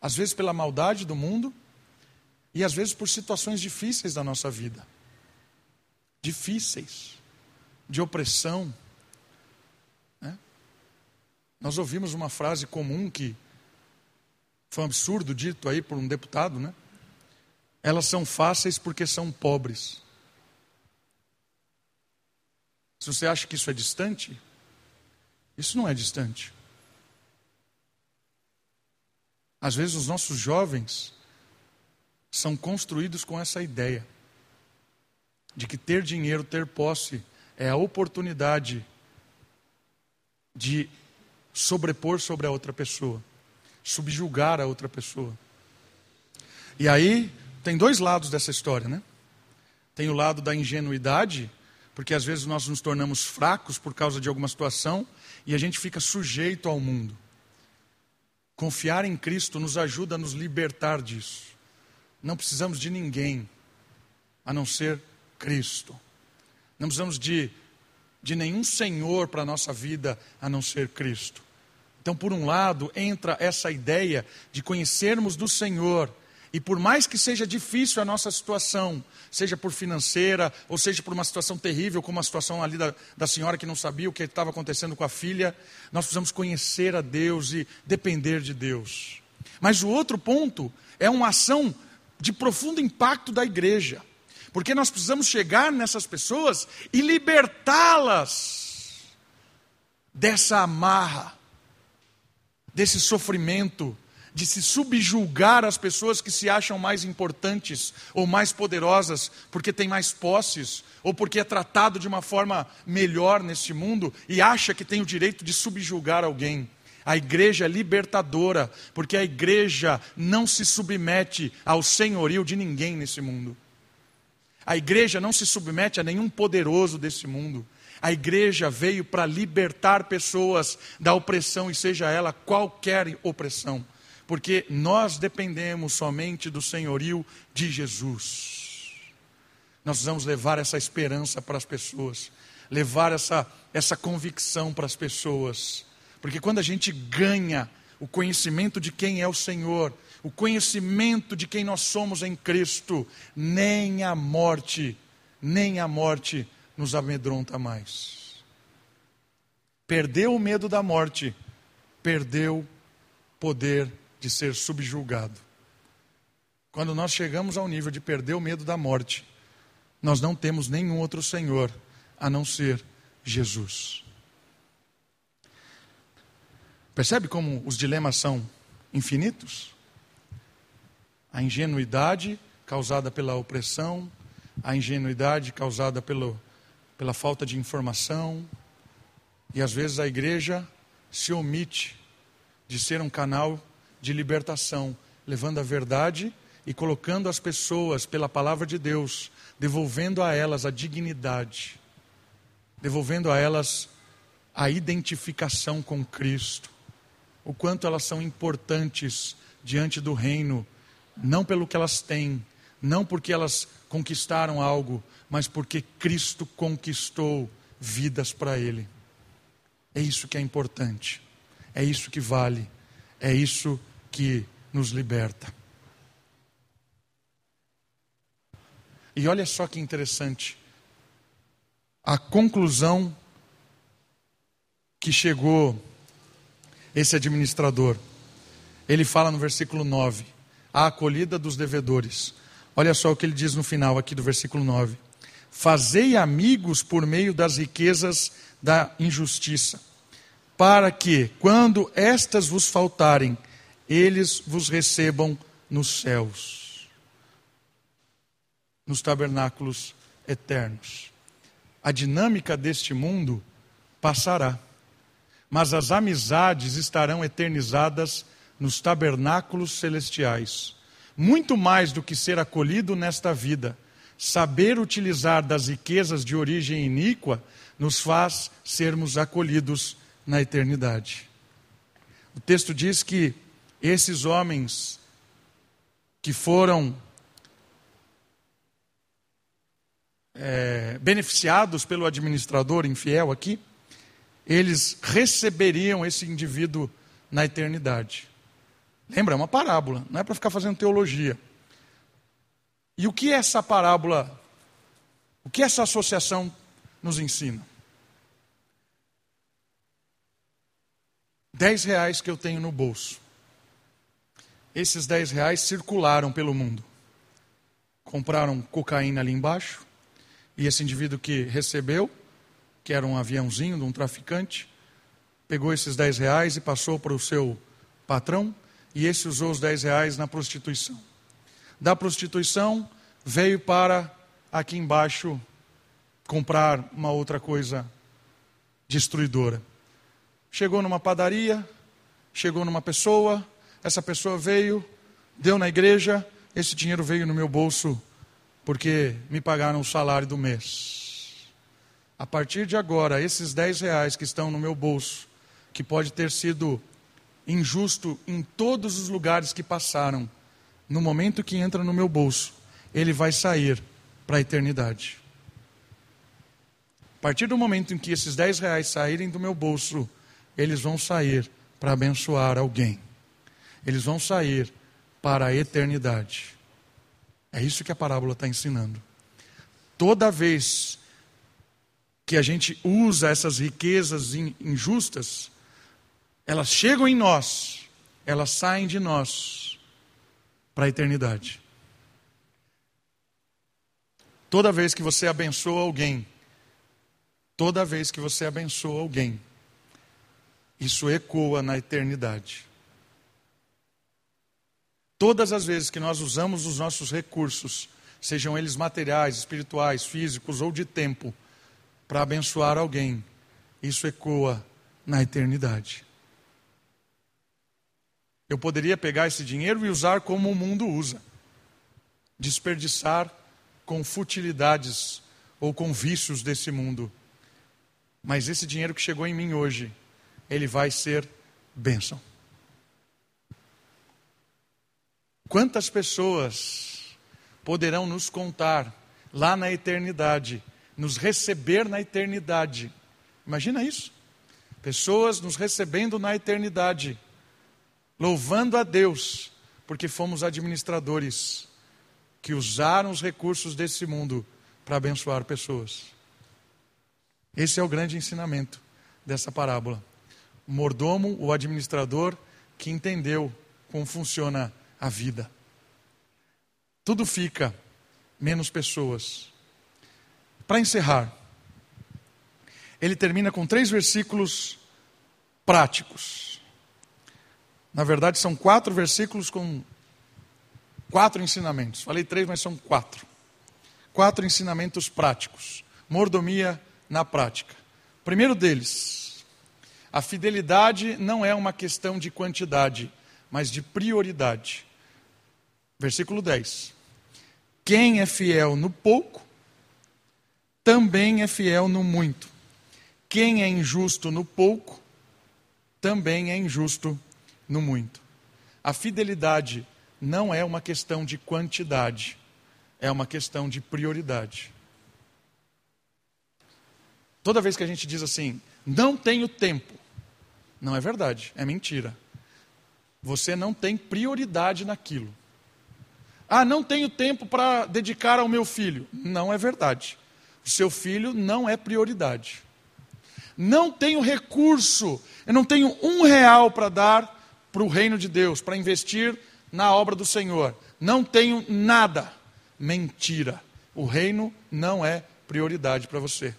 Speaker 1: às vezes pela maldade do mundo e às vezes por situações difíceis da nossa vida difíceis, de opressão. Né? Nós ouvimos uma frase comum que foi um absurdo dito aí por um deputado, né? Elas são fáceis porque são pobres. Se você acha que isso é distante, isso não é distante. Às vezes os nossos jovens são construídos com essa ideia de que ter dinheiro, ter posse, é a oportunidade de sobrepor sobre a outra pessoa, subjugar a outra pessoa. E aí tem dois lados dessa história, né? Tem o lado da ingenuidade, porque às vezes nós nos tornamos fracos por causa de alguma situação e a gente fica sujeito ao mundo. Confiar em Cristo nos ajuda a nos libertar disso. Não precisamos de ninguém a não ser Cristo. Não precisamos de, de nenhum Senhor para a nossa vida a não ser Cristo. Então, por um lado, entra essa ideia de conhecermos do Senhor. E por mais que seja difícil a nossa situação, seja por financeira, ou seja por uma situação terrível, como a situação ali da, da senhora que não sabia o que estava acontecendo com a filha, nós precisamos conhecer a Deus e depender de Deus. Mas o outro ponto é uma ação de profundo impacto da igreja. Porque nós precisamos chegar nessas pessoas e libertá-las dessa amarra, desse sofrimento, de se subjulgar as pessoas que se acham mais importantes ou mais poderosas porque têm mais posses ou porque é tratado de uma forma melhor neste mundo e acha que tem o direito de subjulgar alguém. A igreja é libertadora, porque a igreja não se submete ao senhorio de ninguém nesse mundo. A igreja não se submete a nenhum poderoso desse mundo. A igreja veio para libertar pessoas da opressão, e seja ela qualquer opressão, porque nós dependemos somente do senhorio de Jesus. Nós precisamos levar essa esperança para as pessoas, levar essa, essa convicção para as pessoas, porque quando a gente ganha o conhecimento de quem é o Senhor, o conhecimento de quem nós somos em Cristo, nem a morte, nem a morte nos amedronta mais. Perdeu o medo da morte, perdeu poder de ser subjulgado. Quando nós chegamos ao nível de perder o medo da morte, nós não temos nenhum outro Senhor a não ser Jesus. Percebe como os dilemas são infinitos? a ingenuidade causada pela opressão, a ingenuidade causada pelo, pela falta de informação, e às vezes a igreja se omite de ser um canal de libertação, levando a verdade e colocando as pessoas pela palavra de Deus, devolvendo a elas a dignidade, devolvendo a elas a identificação com Cristo, o quanto elas são importantes diante do reino não pelo que elas têm, não porque elas conquistaram algo, mas porque Cristo conquistou vidas para Ele. É isso que é importante, é isso que vale, é isso que nos liberta. E olha só que interessante, a conclusão que chegou esse administrador. Ele fala no versículo 9: a acolhida dos devedores. Olha só o que ele diz no final aqui do versículo 9: Fazei amigos por meio das riquezas da injustiça, para que, quando estas vos faltarem, eles vos recebam nos céus, nos tabernáculos eternos. A dinâmica deste mundo passará, mas as amizades estarão eternizadas nos tabernáculos celestiais. Muito mais do que ser acolhido nesta vida, saber utilizar das riquezas de origem iníqua nos faz sermos acolhidos na eternidade. O texto diz que esses homens que foram é, beneficiados pelo administrador infiel aqui, eles receberiam esse indivíduo na eternidade. Lembra, é uma parábola, não é para ficar fazendo teologia. E o que essa parábola, o que essa associação nos ensina? Dez reais que eu tenho no bolso. Esses dez reais circularam pelo mundo. Compraram cocaína ali embaixo, e esse indivíduo que recebeu, que era um aviãozinho de um traficante, pegou esses 10 reais e passou para o seu patrão, e esse usou os 10 reais na prostituição. Da prostituição, veio para aqui embaixo comprar uma outra coisa destruidora. Chegou numa padaria, chegou numa pessoa, essa pessoa veio, deu na igreja, esse dinheiro veio no meu bolso porque me pagaram o salário do mês. A partir de agora, esses 10 reais que estão no meu bolso, que pode ter sido injusto em todos os lugares que passaram, no momento que entra no meu bolso, ele vai sair para a eternidade. A partir do momento em que esses 10 reais saírem do meu bolso, eles vão sair para abençoar alguém. Eles vão sair para a eternidade. É isso que a parábola está ensinando. Toda vez que a gente usa essas riquezas injustas, elas chegam em nós, elas saem de nós para a eternidade. Toda vez que você abençoa alguém, toda vez que você abençoa alguém, isso ecoa na eternidade. Todas as vezes que nós usamos os nossos recursos, sejam eles materiais, espirituais, físicos ou de tempo, para abençoar alguém, isso ecoa na eternidade. Eu poderia pegar esse dinheiro e usar como o mundo usa, desperdiçar com futilidades ou com vícios desse mundo. Mas esse dinheiro que chegou em mim hoje, ele vai ser bênção. Quantas pessoas poderão nos contar lá na eternidade, nos receber na eternidade? Imagina isso. Pessoas nos recebendo na eternidade, louvando a Deus, porque fomos administradores que usaram os recursos desse mundo para abençoar pessoas. Esse é o grande ensinamento dessa parábola. O mordomo, o administrador, que entendeu como funciona a vida. Tudo fica, menos pessoas. Para encerrar, ele termina com três versículos práticos. Na verdade, são quatro versículos com quatro ensinamentos. Falei três, mas são quatro. Quatro ensinamentos práticos. Mordomia na prática. primeiro deles, a fidelidade não é uma questão de quantidade, mas de prioridade. Versículo 10. Quem é fiel no pouco, também é fiel no muito. Quem é injusto no pouco, também é injusto no muito. A fidelidade não é uma questão de quantidade, é uma questão de prioridade. Toda vez que a gente diz assim, não tenho tempo, não é verdade, é mentira. Você não tem prioridade naquilo. Ah, não tenho tempo para dedicar ao meu filho. Não é verdade. O seu filho não é prioridade. Não tenho recurso, eu não tenho um real para dar para o reino de Deus, para investir na obra do Senhor. Não tenho nada. Mentira. O reino não é prioridade para você.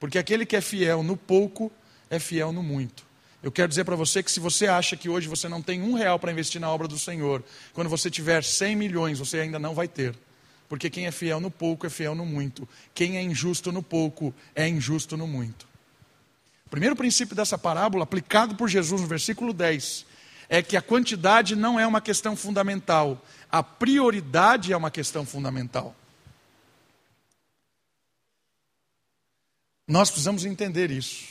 Speaker 1: Porque aquele que é fiel no pouco é fiel no muito. Eu quero dizer para você que se você acha que hoje você não tem um real para investir na obra do Senhor, quando você tiver 100 milhões, você ainda não vai ter. Porque quem é fiel no pouco é fiel no muito. Quem é injusto no pouco é injusto no muito. O primeiro princípio dessa parábola, aplicado por Jesus no versículo 10, é que a quantidade não é uma questão fundamental, a prioridade é uma questão fundamental. Nós precisamos entender isso.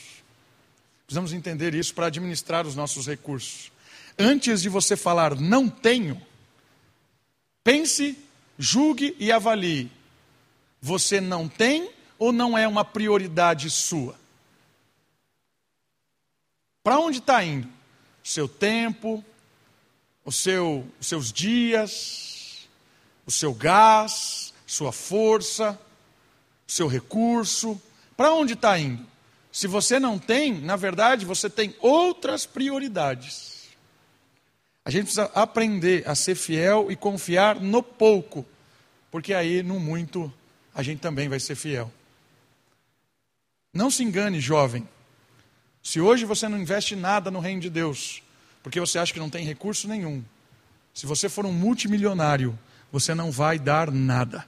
Speaker 1: Precisamos entender isso para administrar os nossos recursos. Antes de você falar não tenho, pense, julgue e avalie. Você não tem ou não é uma prioridade sua? Para onde está indo? O seu tempo, o seu, os seus dias, o seu gás, sua força, o seu recurso. Para onde está indo? Se você não tem, na verdade, você tem outras prioridades. A gente precisa aprender a ser fiel e confiar no pouco, porque aí no muito a gente também vai ser fiel. Não se engane, jovem. Se hoje você não investe nada no reino de Deus, porque você acha que não tem recurso nenhum, se você for um multimilionário, você não vai dar nada.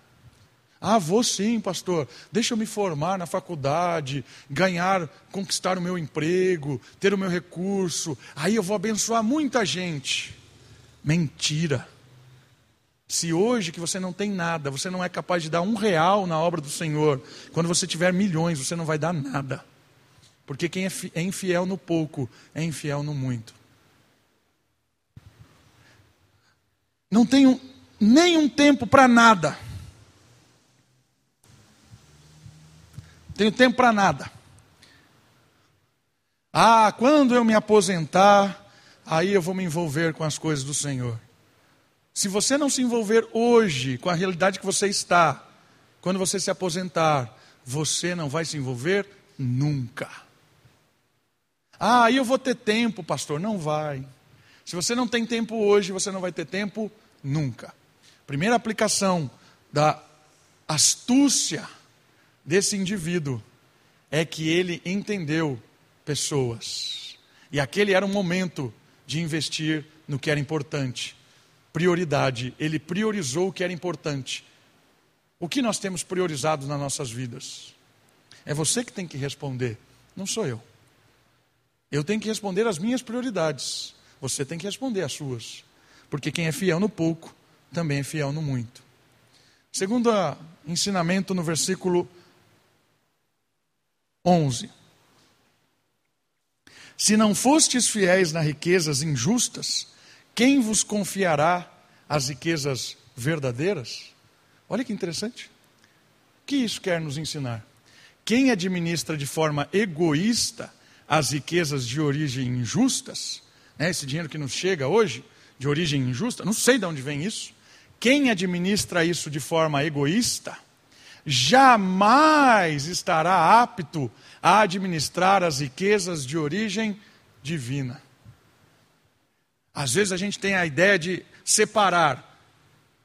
Speaker 1: Ah, vou sim, pastor. Deixa eu me formar na faculdade, ganhar, conquistar o meu emprego, ter o meu recurso. Aí eu vou abençoar muita gente. Mentira. Se hoje que você não tem nada, você não é capaz de dar um real na obra do Senhor, quando você tiver milhões, você não vai dar nada. Porque quem é, é infiel no pouco, é infiel no muito. Não tenho nenhum tempo para nada. Tenho tempo para nada. Ah, quando eu me aposentar, aí eu vou me envolver com as coisas do Senhor. Se você não se envolver hoje com a realidade que você está, quando você se aposentar, você não vai se envolver nunca. Ah, aí eu vou ter tempo, pastor. Não vai. Se você não tem tempo hoje, você não vai ter tempo nunca. Primeira aplicação da astúcia desse indivíduo é que ele entendeu pessoas. E aquele era um momento de investir no que era importante. Prioridade. Ele priorizou o que era importante. O que nós temos priorizado nas nossas vidas? É você que tem que responder, não sou eu. Eu tenho que responder as minhas prioridades. Você tem que responder as suas. Porque quem é fiel no pouco, também é fiel no muito. Segundo ensinamento no versículo 11. Se não fostes fiéis nas riquezas injustas, quem vos confiará as riquezas verdadeiras? Olha que interessante. O que isso quer nos ensinar? Quem administra de forma egoísta as riquezas de origem injustas, né, esse dinheiro que nos chega hoje, de origem injusta, não sei de onde vem isso. Quem administra isso de forma egoísta, jamais estará apto a administrar as riquezas de origem divina. Às vezes a gente tem a ideia de separar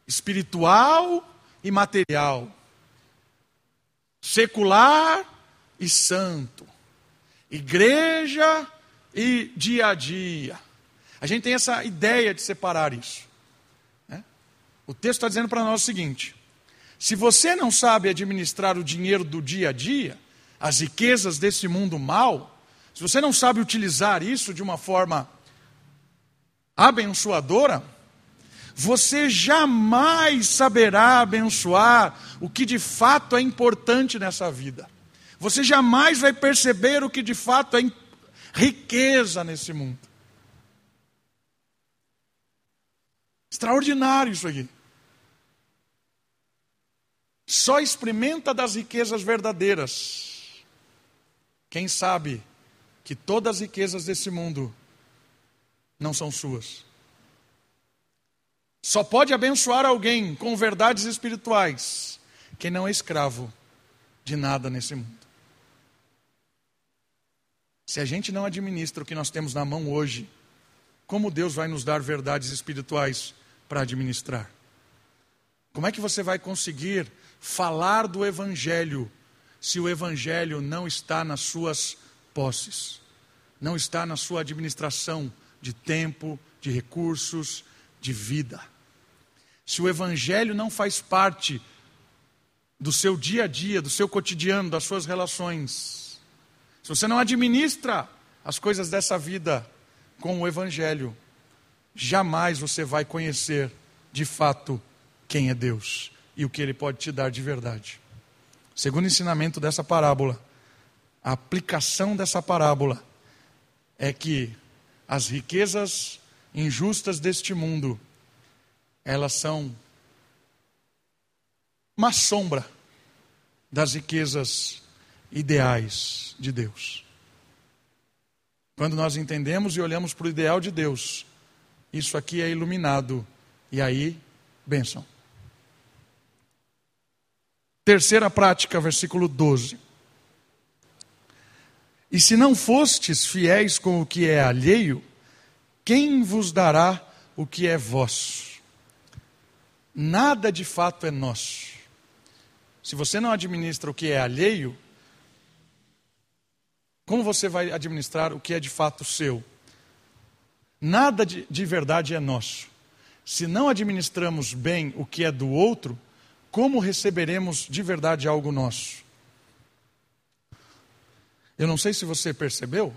Speaker 1: espiritual e material, secular e santo, igreja e dia a dia. A gente tem essa ideia de separar isso. Né? O texto está dizendo para nós o seguinte: se você não sabe administrar o dinheiro do dia a dia, as riquezas desse mundo mal, se você não sabe utilizar isso de uma forma abençoadora, você jamais saberá abençoar o que de fato é importante nessa vida. Você jamais vai perceber o que de fato é riqueza nesse mundo. Extraordinário isso aqui. Só experimenta das riquezas verdadeiras. Quem sabe que todas as riquezas desse mundo não são suas. Só pode abençoar alguém com verdades espirituais quem não é escravo de nada nesse mundo. Se a gente não administra o que nós temos na mão hoje, como Deus vai nos dar verdades espirituais para administrar? Como é que você vai conseguir falar do Evangelho se o Evangelho não está nas suas posses, não está na sua administração de tempo, de recursos, de vida. Se o Evangelho não faz parte do seu dia a dia, do seu cotidiano, das suas relações, se você não administra as coisas dessa vida com o Evangelho, jamais você vai conhecer de fato quem é Deus e o que ele pode te dar de verdade. Segundo ensinamento dessa parábola, a aplicação dessa parábola é que as riquezas injustas deste mundo, elas são uma sombra das riquezas ideais de Deus. Quando nós entendemos e olhamos para o ideal de Deus, isso aqui é iluminado, e aí, bênção. Terceira prática, versículo 12. E se não fostes fiéis com o que é alheio, quem vos dará o que é vosso? Nada de fato é nosso. Se você não administra o que é alheio, como você vai administrar o que é de fato seu? Nada de, de verdade é nosso. Se não administramos bem o que é do outro, como receberemos de verdade algo nosso? Eu não sei se você percebeu,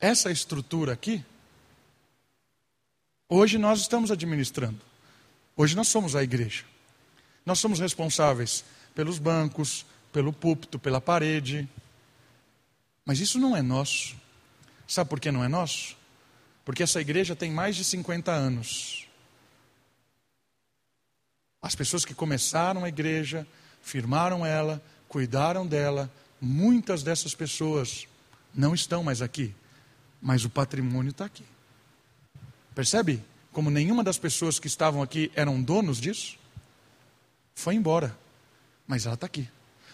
Speaker 1: essa estrutura aqui, hoje nós estamos administrando. Hoje nós somos a igreja. Nós somos responsáveis pelos bancos, pelo púlpito, pela parede. Mas isso não é nosso. Sabe por que não é nosso? Porque essa igreja tem mais de 50 anos. As pessoas que começaram a igreja, firmaram ela, cuidaram dela, muitas dessas pessoas não estão mais aqui, mas o patrimônio está aqui. Percebe como nenhuma das pessoas que estavam aqui eram donos disso? Foi embora, mas ela está aqui.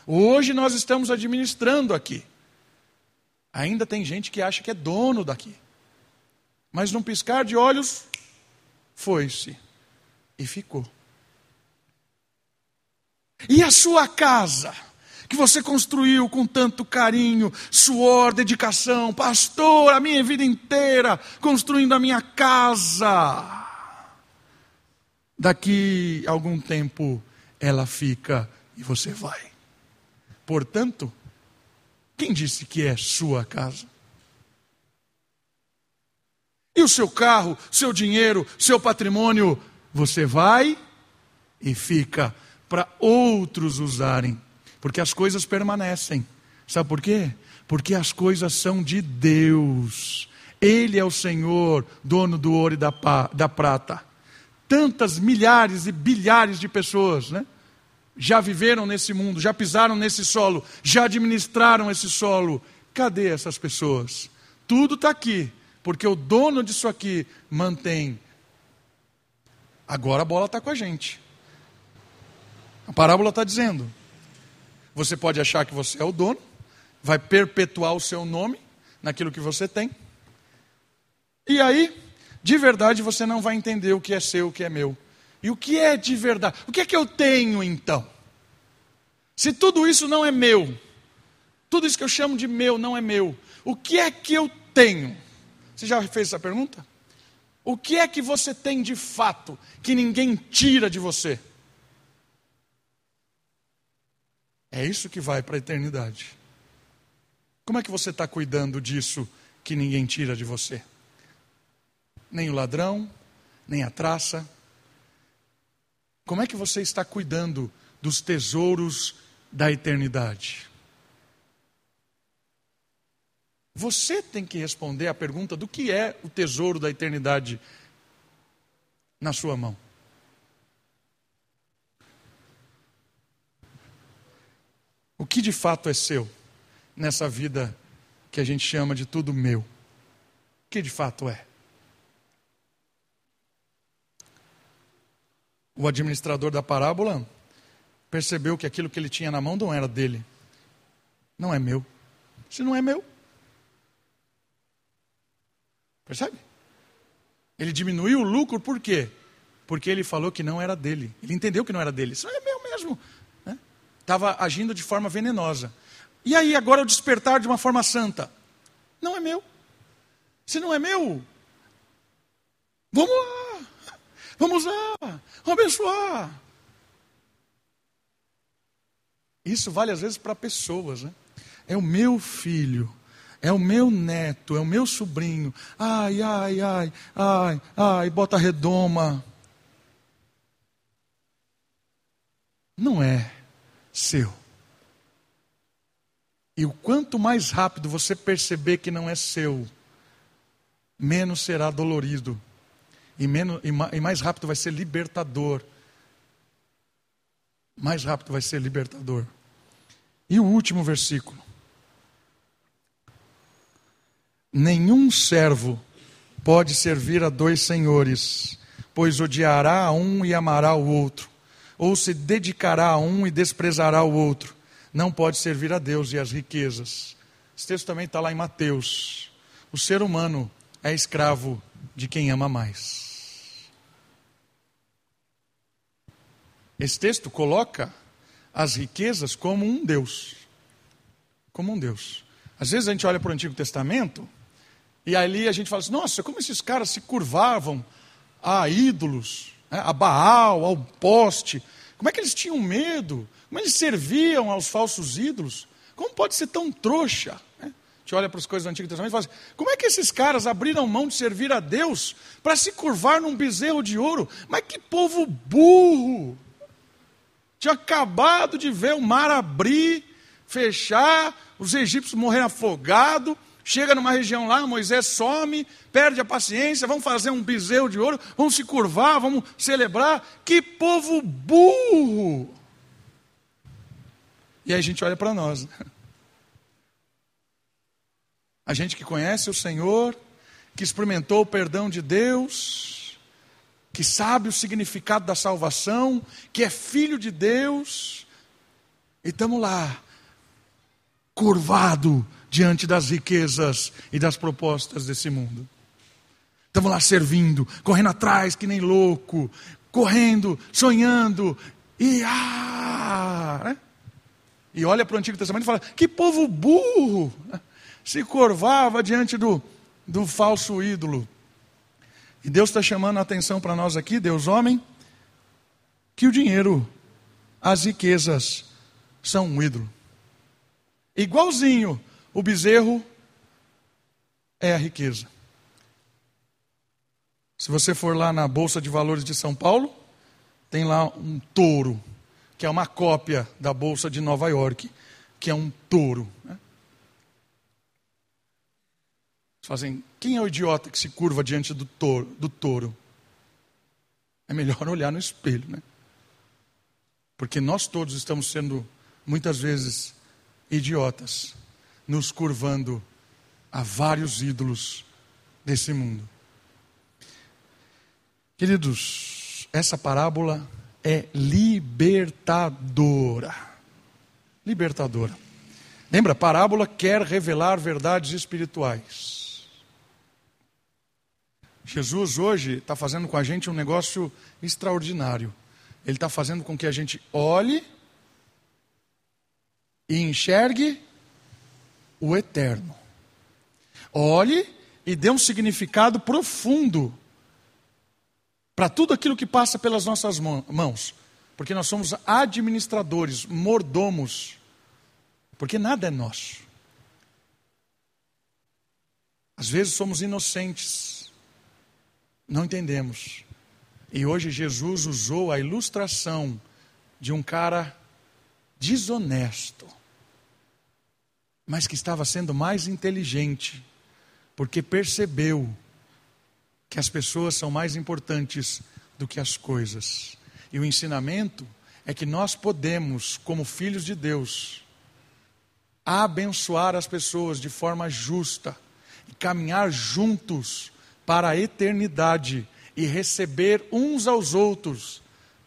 Speaker 1: Hoje nós estamos administrando aqui. Ainda tem gente que acha que é dono daqui. Mas num piscar de olhos, foi-se e ficou. E a sua casa, que você construiu com tanto carinho, suor, dedicação, pastor, a minha vida inteira construindo a minha casa. Daqui algum tempo ela fica e você vai. Portanto, quem disse que é sua casa? E o seu carro, seu dinheiro, seu patrimônio, você vai e fica para outros usarem, porque as coisas permanecem. Sabe por quê? Porque as coisas são de Deus. Ele é o Senhor, dono do ouro e da, da prata. Tantas milhares e bilhares de pessoas, né? Já viveram nesse mundo, já pisaram nesse solo, já administraram esse solo. Cadê essas pessoas? Tudo está aqui, porque o dono disso aqui mantém. Agora a bola está com a gente. A parábola está dizendo: você pode achar que você é o dono, vai perpetuar o seu nome naquilo que você tem, e aí, de verdade, você não vai entender o que é seu, o que é meu. E o que é de verdade? O que é que eu tenho então? Se tudo isso não é meu, tudo isso que eu chamo de meu não é meu, o que é que eu tenho? Você já fez essa pergunta? O que é que você tem de fato que ninguém tira de você? É isso que vai para a eternidade. Como é que você está cuidando disso que ninguém tira de você? Nem o ladrão, nem a traça. Como é que você está cuidando dos tesouros da eternidade? Você tem que responder a pergunta do que é o tesouro da eternidade na sua mão. O que de fato é seu nessa vida que a gente chama de tudo meu? O que de fato é? O administrador da parábola percebeu que aquilo que ele tinha na mão não era dele. Não é meu. Se não é meu. Percebe? Ele diminuiu o lucro por quê? Porque ele falou que não era dele. Ele entendeu que não era dele. Isso é meu mesmo estava agindo de forma venenosa. E aí, agora o despertar de uma forma santa. Não é meu. Se não é meu, vamos. Vamos lá. Vamos abençoar. Isso vale às vezes para pessoas, né? É o meu filho, é o meu neto, é o meu sobrinho. Ai, ai, ai, ai, ai, bota redoma. Não é seu. E o quanto mais rápido você perceber que não é seu, menos será dolorido. E, menos, e mais rápido vai ser libertador. mais rápido vai ser libertador. E o último versículo. Nenhum servo pode servir a dois senhores, pois odiará a um e amará o outro, ou se dedicará a um e desprezará o outro. Não pode servir a Deus e às riquezas. Esse texto também está lá em Mateus. O ser humano é escravo de quem ama mais. Esse texto coloca as riquezas como um Deus. Como um Deus. Às vezes a gente olha para o Antigo Testamento e ali a gente fala assim: nossa, como esses caras se curvavam a ídolos, né, a Baal, ao poste. Como é que eles tinham medo? Como eles serviam aos falsos ídolos? Como pode ser tão trouxa? Né? A gente olha para as coisas do Antigo Testamento e fala assim: como é que esses caras abriram mão de servir a Deus para se curvar num bezerro de ouro? Mas que povo burro! Tinha acabado de ver o mar abrir, fechar, os egípcios morrerem afogados. Chega numa região lá, Moisés some, perde a paciência, vamos fazer um bezerro de ouro, vamos se curvar, vamos celebrar. Que povo burro! E aí a gente olha para nós. Né? A gente que conhece o Senhor, que experimentou o perdão de Deus, que sabe o significado da salvação, que é filho de Deus, e estamos lá, curvado diante das riquezas e das propostas desse mundo. Estamos lá servindo, correndo atrás que nem louco, correndo, sonhando, e ah, né? E olha para o Antigo Testamento e fala: que povo burro! Né? Se curvava diante do, do falso ídolo. E Deus está chamando a atenção para nós aqui, Deus homem, que o dinheiro, as riquezas, são um ídolo. Igualzinho, o bezerro é a riqueza. Se você for lá na Bolsa de Valores de São Paulo, tem lá um touro, que é uma cópia da Bolsa de Nova York, que é um touro. Né? Fazem, quem é o idiota que se curva diante do touro? Do touro? É melhor olhar no espelho, né? Porque nós todos estamos sendo, muitas vezes, idiotas, nos curvando a vários ídolos desse mundo. Queridos, essa parábola é libertadora. Libertadora. Lembra, parábola quer revelar verdades espirituais. Jesus hoje está fazendo com a gente um negócio extraordinário. Ele está fazendo com que a gente olhe e enxergue o eterno. Olhe e dê um significado profundo para tudo aquilo que passa pelas nossas mãos. Porque nós somos administradores, mordomos. Porque nada é nosso. Às vezes somos inocentes não entendemos. E hoje Jesus usou a ilustração de um cara desonesto, mas que estava sendo mais inteligente, porque percebeu que as pessoas são mais importantes do que as coisas. E o ensinamento é que nós podemos, como filhos de Deus, abençoar as pessoas de forma justa e caminhar juntos para a eternidade e receber uns aos outros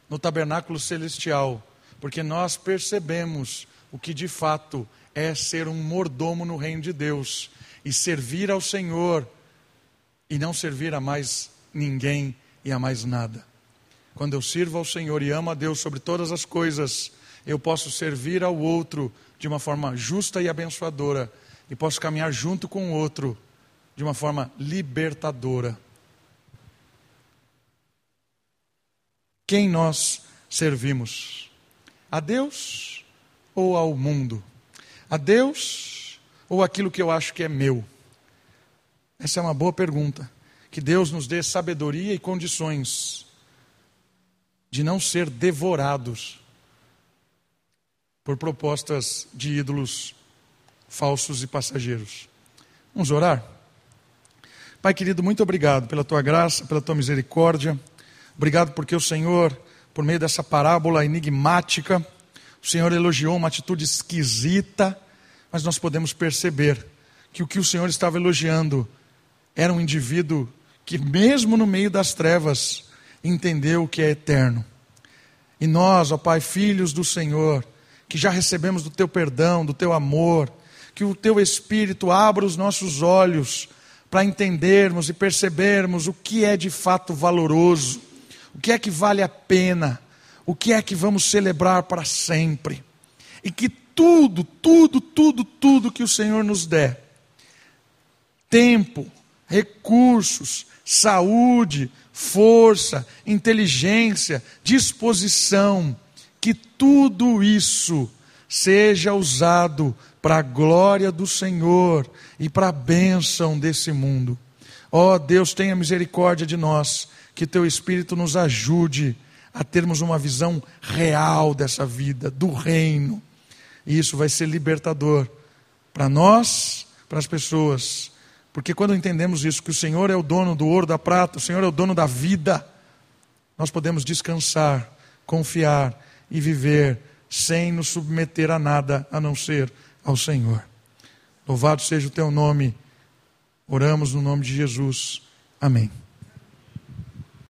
Speaker 1: no tabernáculo celestial, porque nós percebemos o que de fato é ser um mordomo no reino de Deus e servir ao Senhor e não servir a mais ninguém e a mais nada. Quando eu sirvo ao Senhor e amo a Deus sobre todas as coisas, eu posso servir ao outro de uma forma justa e abençoadora e posso caminhar junto com o outro de uma forma libertadora. Quem nós servimos? A Deus ou ao mundo? A Deus ou aquilo que eu acho que é meu? Essa é uma boa pergunta. Que Deus nos dê sabedoria e condições de não ser devorados por propostas de ídolos falsos e passageiros. Vamos orar? Pai querido, muito obrigado pela tua graça, pela tua misericórdia. Obrigado porque o Senhor, por meio dessa parábola enigmática. O Senhor elogiou uma atitude esquisita, mas nós podemos perceber que o que o Senhor estava elogiando era um indivíduo que, mesmo no meio das trevas, entendeu o que é eterno. E nós, ó Pai, filhos do Senhor, que já recebemos do Teu perdão, do Teu amor, que o Teu Espírito abra os nossos olhos para entendermos e percebermos o que é de fato valoroso, o que é que vale a pena, o que é que vamos celebrar para sempre. E que tudo, tudo, tudo, tudo que o Senhor nos der, tempo, recursos, saúde, força, inteligência, disposição, que tudo isso seja usado para a glória do Senhor e para a bênção desse mundo. Ó oh, Deus, tenha misericórdia de nós, que teu Espírito nos ajude a termos uma visão real dessa vida, do reino. E isso vai ser libertador para nós, para as pessoas. Porque quando entendemos isso, que o Senhor é o dono do ouro, da prata, o Senhor é o dono da vida, nós podemos descansar, confiar e viver sem nos submeter a nada a não ser ao Senhor. Louvado seja o teu nome. Oramos no nome de Jesus. Amém.